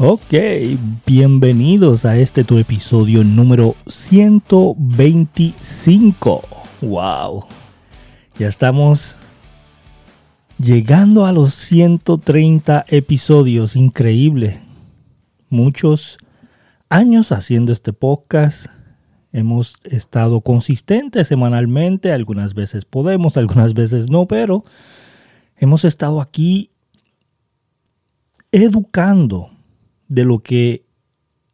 Ok, bienvenidos a este tu episodio número 125. Wow. Ya estamos llegando a los 130 episodios. Increíble. Muchos años haciendo este podcast. Hemos estado consistentes semanalmente. Algunas veces podemos, algunas veces no, pero hemos estado aquí educando de lo que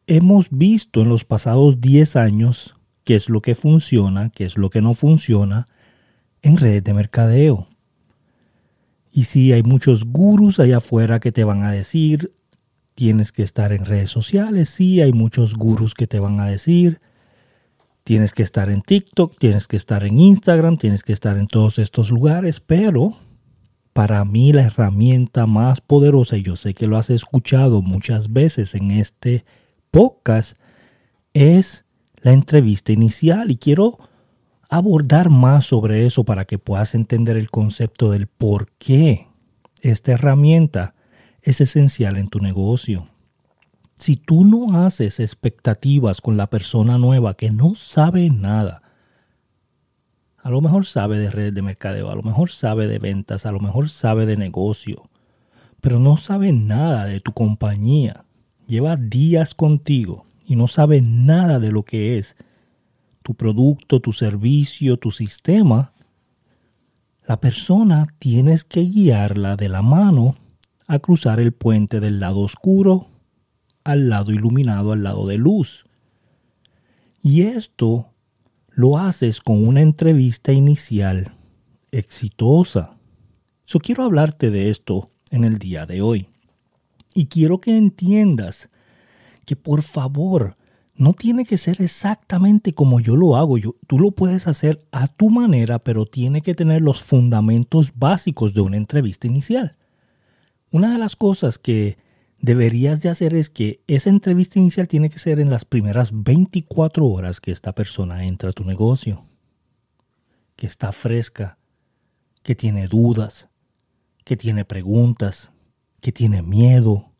hemos visto en los pasados 10 años, qué es lo que funciona, qué es lo que no funciona en redes de mercadeo. Y si hay muchos gurús allá afuera que te van a decir, tienes que estar en redes sociales, sí, hay muchos gurús que te van a decir, tienes que estar en TikTok, tienes que estar en Instagram, tienes que estar en todos estos lugares, pero para mí la herramienta más poderosa, y yo sé que lo has escuchado muchas veces en este podcast, es la entrevista inicial. Y quiero abordar más sobre eso para que puedas entender el concepto del por qué esta herramienta es esencial en tu negocio. Si tú no haces expectativas con la persona nueva que no sabe nada, a lo mejor sabe de redes de mercadeo, a lo mejor sabe de ventas, a lo mejor sabe de negocio, pero no sabe nada de tu compañía. Lleva días contigo y no sabe nada de lo que es tu producto, tu servicio, tu sistema. La persona tienes que guiarla de la mano a cruzar el puente del lado oscuro al lado iluminado, al lado de luz. Y esto lo haces con una entrevista inicial exitosa. Yo quiero hablarte de esto en el día de hoy. Y quiero que entiendas que por favor, no tiene que ser exactamente como yo lo hago. Tú lo puedes hacer a tu manera, pero tiene que tener los fundamentos básicos de una entrevista inicial. Una de las cosas que deberías de hacer es que esa entrevista inicial tiene que ser en las primeras 24 horas que esta persona entra a tu negocio. Que está fresca, que tiene dudas, que tiene preguntas, que tiene miedo.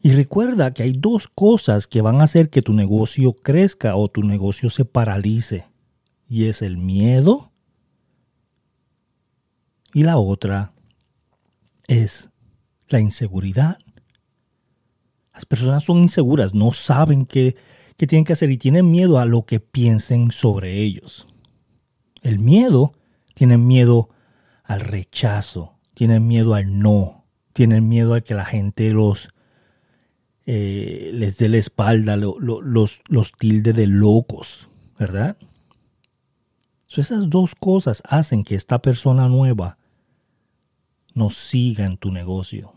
Y recuerda que hay dos cosas que van a hacer que tu negocio crezca o tu negocio se paralice. Y es el miedo y la otra es la inseguridad. Las personas son inseguras, no saben qué, qué tienen que hacer y tienen miedo a lo que piensen sobre ellos. El miedo, tienen miedo al rechazo, tienen miedo al no, tienen miedo a que la gente los eh, les dé la espalda, los, los tilde de locos, ¿verdad? esas dos cosas hacen que esta persona nueva no siga en tu negocio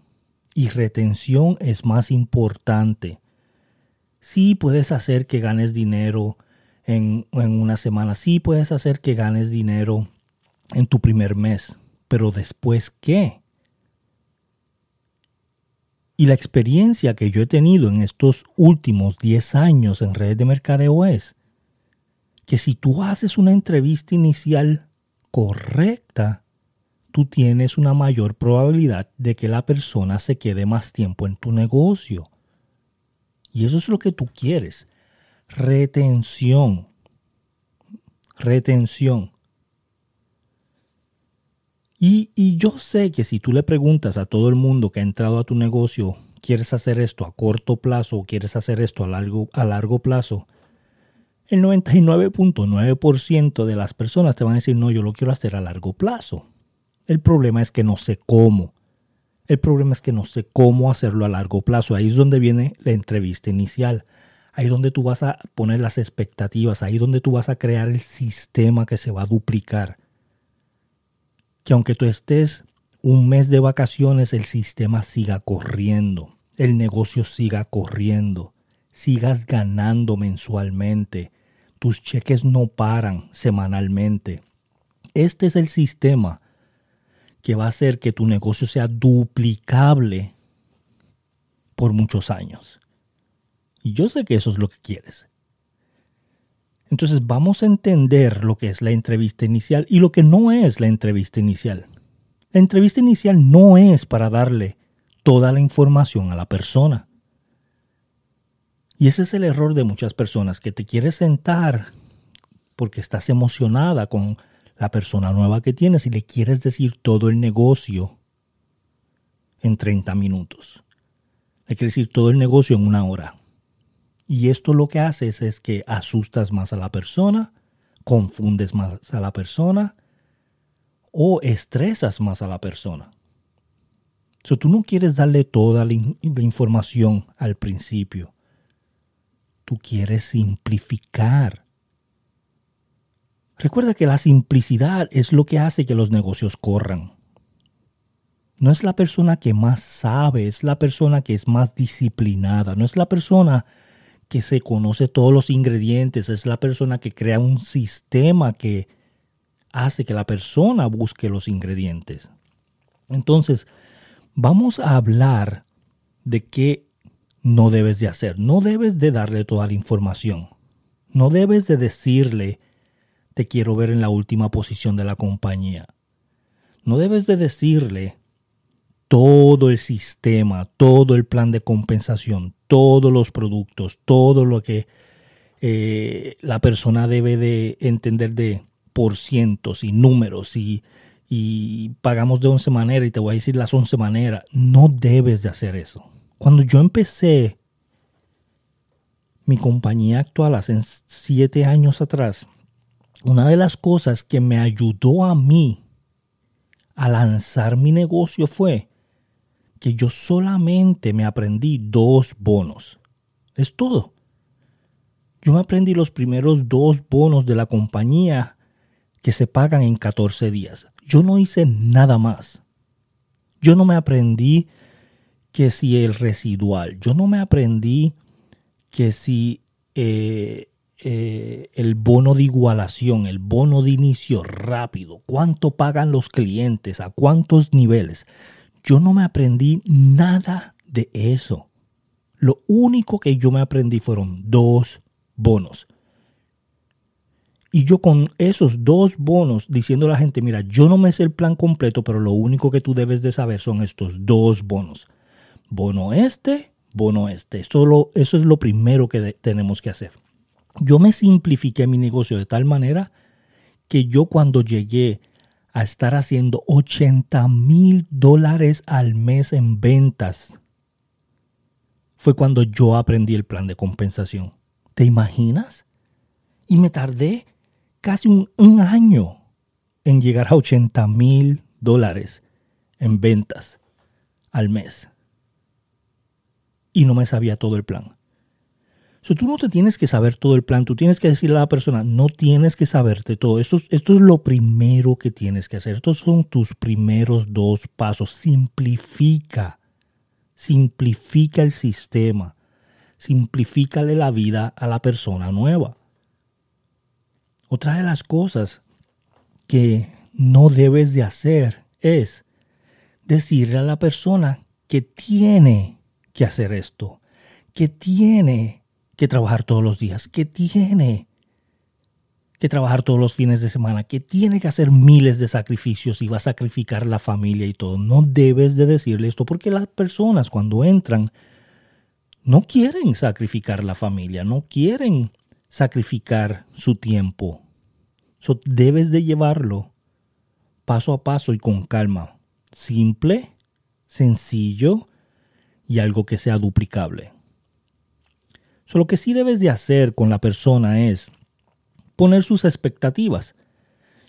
y retención es más importante. Sí puedes hacer que ganes dinero en, en, una semana, sí puedes hacer que ganes dinero en tu primer mes, pero después qué? Y la experiencia que yo he tenido en estos últimos 10 años en redes de mercadeo es que si tú haces una entrevista inicial correcta, tú tienes una mayor probabilidad de que la persona se quede más tiempo en tu negocio. Y eso es lo que tú quieres. Retención. Retención. Y, y, yo sé que si tú le preguntas a todo el mundo que ha entrado a tu negocio, ¿quieres hacer esto a corto plazo o quieres hacer esto a largo, a largo plazo? El 99.9% de las personas te van a decir, no, yo lo quiero hacer a largo plazo. El problema es que no sé cómo. El problema es que no sé cómo hacerlo a largo plazo. Ahí es donde viene la entrevista inicial. Ahí es donde tú vas a poner las expectativas. Ahí es donde tú vas a crear el sistema que se va a duplicar. Que aunque tú estés un mes de vacaciones, el sistema siga corriendo. El negocio siga corriendo. Sigas ganando mensualmente. Tus cheques no paran semanalmente. Este es el sistema que va a hacer que tu negocio sea duplicable por muchos años. Y yo sé que eso es lo que quieres. Entonces vamos a entender lo que es la entrevista inicial y lo que no es la entrevista inicial. La entrevista inicial no es para darle toda la información a la persona. Y ese es el error de muchas personas, que te quieres sentar porque estás emocionada con la persona nueva que tienes y le quieres decir todo el negocio en 30 minutos. Le quieres decir todo el negocio en una hora. Y esto lo que haces es que asustas más a la persona, confundes más a la persona o estresas más a la persona. Si tú no quieres darle toda la información al principio. Tú quieres simplificar. Recuerda que la simplicidad es lo que hace que los negocios corran. No es la persona que más sabe, es la persona que es más disciplinada, no es la persona que se conoce todos los ingredientes, es la persona que crea un sistema que hace que la persona busque los ingredientes. Entonces, vamos a hablar de qué no debes de hacer. No debes de darle toda la información. No debes de decirle, te quiero ver en la última posición de la compañía. No debes de decirle todo el sistema, todo el plan de compensación, todos los productos, todo lo que eh, la persona debe de entender de por cientos y números y, y pagamos de 11 maneras y te voy a decir las 11 maneras. No debes de hacer eso. Cuando yo empecé mi compañía actual hace siete años atrás, una de las cosas que me ayudó a mí a lanzar mi negocio fue que yo solamente me aprendí dos bonos. Es todo. Yo me aprendí los primeros dos bonos de la compañía que se pagan en 14 días. Yo no hice nada más. Yo no me aprendí que si el residual, yo no me aprendí que si eh, eh, el bono de igualación, el bono de inicio rápido, cuánto pagan los clientes, a cuántos niveles. Yo no me aprendí nada de eso. Lo único que yo me aprendí fueron dos bonos. Y yo con esos dos bonos diciendo a la gente, mira, yo no me sé el plan completo, pero lo único que tú debes de saber son estos dos bonos bono este, bono este. Solo, eso es lo primero que tenemos que hacer. Yo me simplifiqué mi negocio de tal manera que yo cuando llegué a estar haciendo 80 mil dólares al mes en ventas, fue cuando yo aprendí el plan de compensación. ¿Te imaginas? Y me tardé casi un, año en llegar a 80 mil dólares en ventas al mes y no me sabía todo el plan. Tú no te tienes que saber todo el plan, tú tienes que decirle a la persona, no tienes que saberte todo. Esto, esto es lo primero que tienes que hacer. Estos son tus primeros dos pasos. Simplifica, simplifica el sistema, simplifícale la vida a la persona nueva. Otra de las cosas que no debes de hacer es decirle a la persona que tiene que hacer esto, que tiene que trabajar todos los días, que tiene que trabajar todos los fines de semana, que tiene que hacer miles de sacrificios y va a sacrificar la familia y todo. No debes de decirle esto porque las personas cuando entran no quieren sacrificar la familia, no quieren sacrificar su tiempo. So, debes de llevarlo paso a paso y con calma. Simple, sencillo y algo que sea duplicable. So, lo que sí debes de hacer con la persona es poner sus expectativas.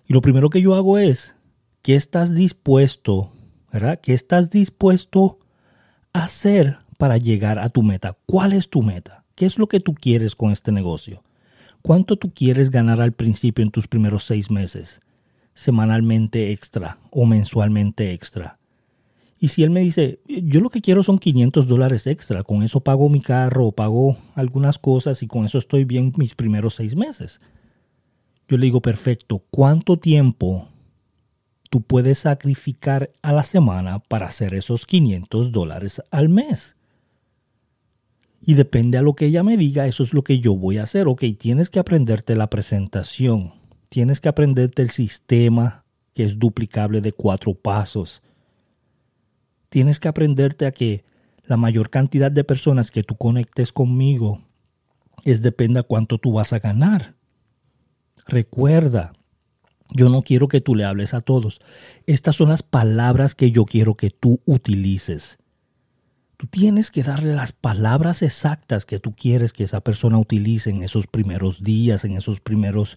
Y lo primero que yo hago es, ¿qué estás dispuesto, verdad? ¿Qué estás dispuesto a hacer para llegar a tu meta? ¿Cuál es tu meta? ¿Qué es lo que tú quieres con este negocio? ¿Cuánto tú quieres ganar al principio en tus primeros seis meses? Semanalmente extra o mensualmente extra. Y si él me dice, yo lo que quiero son 500 dólares extra, con eso pago mi carro, pago algunas cosas y con eso estoy bien mis primeros seis meses. Yo le digo, perfecto, ¿cuánto tiempo tú puedes sacrificar a la semana para hacer esos 500 dólares al mes? Y depende a lo que ella me diga, eso es lo que yo voy a hacer. Ok, tienes que aprenderte la presentación, tienes que aprenderte el sistema que es duplicable de cuatro pasos Tienes que aprenderte a que la mayor cantidad de personas que tú conectes conmigo es depende a cuánto tú vas a ganar. Recuerda, yo no quiero que tú le hables a todos. Estas son las palabras que yo quiero que tú utilices. Tú tienes que darle las palabras exactas que tú quieres que esa persona utilice en esos primeros días, en esos primeros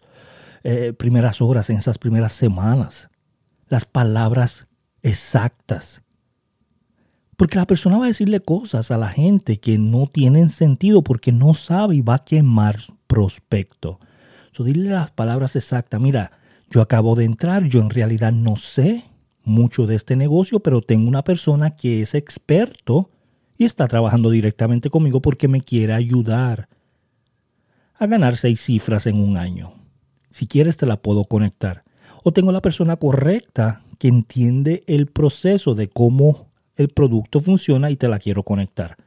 eh, primeras horas, en esas primeras semanas. Las palabras exactas. Porque la persona va a decirle cosas a la gente que no tienen sentido porque no sabe y va a quemar prospecto. So, dile las palabras exactas. Mira, yo acabo de entrar, yo en realidad no sé mucho de este negocio, pero tengo una persona que es experto y está trabajando directamente conmigo porque me quiere ayudar a ganar seis cifras en un año. Si quieres te la puedo conectar. O tengo la persona correcta que entiende el proceso de cómo el producto funciona y te la quiero conectar.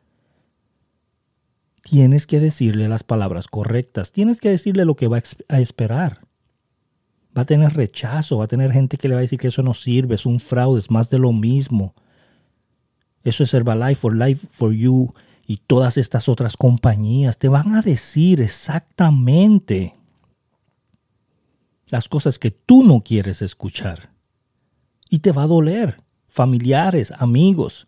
Tienes que decirle las palabras correctas. Tienes que decirle lo que va a esperar. Va a tener rechazo, va a tener gente que le va a decir que eso no sirve, es un fraude, es más de lo mismo eso es Herbalife for Life for You y todas estas otras compañías te van a decir exactamente las cosas que tú no quieres escuchar. Y te va a doler. Familiares, amigos,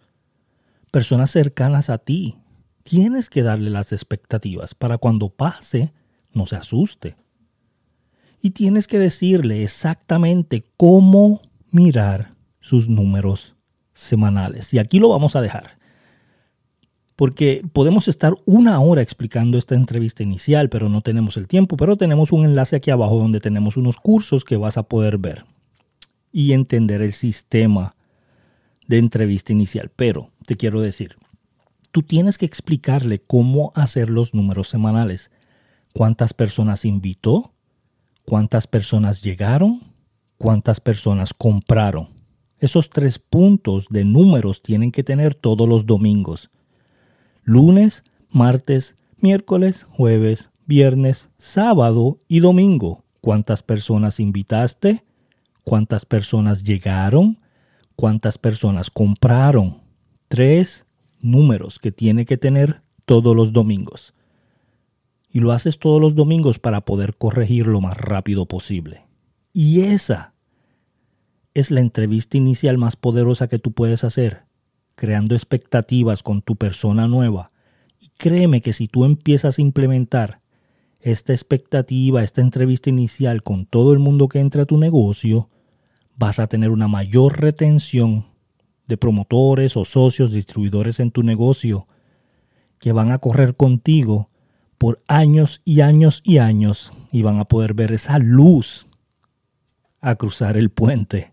personas cercanas a ti. Tienes que darle las expectativas para cuando pase no se asuste. Y tienes que decirle exactamente cómo mirar sus números semanales. Y aquí lo vamos a dejar. Porque podemos estar una hora explicando esta entrevista inicial, pero no tenemos el tiempo. Pero tenemos un enlace aquí abajo donde tenemos unos cursos que vas a poder ver y entender el sistema de entrevista inicial. Pero te quiero decir, tú tienes que explicarle cómo hacer los números semanales. ¿Cuántas personas invitó? ¿Cuántas personas llegaron? ¿Cuántas personas compraron? Esos tres puntos de números tienen que tener todos los domingos. Lunes, martes, miércoles, jueves, viernes, sábado y domingo. ¿Cuántas personas invitaste? ¿Cuántas personas llegaron? ¿Cuántas personas compraron? Tres números que tiene que tener todos los domingos. Y lo haces todos los domingos para poder corregir lo más rápido posible. Y esa es la entrevista inicial más poderosa que tú puedes hacer, creando expectativas con tu persona nueva. Y créeme que si tú empiezas a implementar esta expectativa, esta entrevista inicial con todo el mundo que entra a tu negocio, vas a tener una mayor retención de promotores o socios, distribuidores en tu negocio, que van a correr contigo por años y años y años y van a poder ver esa luz a cruzar el puente.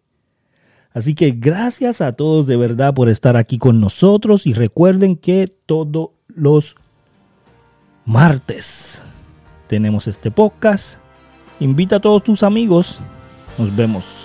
Así que gracias a todos de verdad por estar aquí con nosotros y recuerden que todos los martes tenemos este podcast. Invita a todos tus amigos. Nos vemos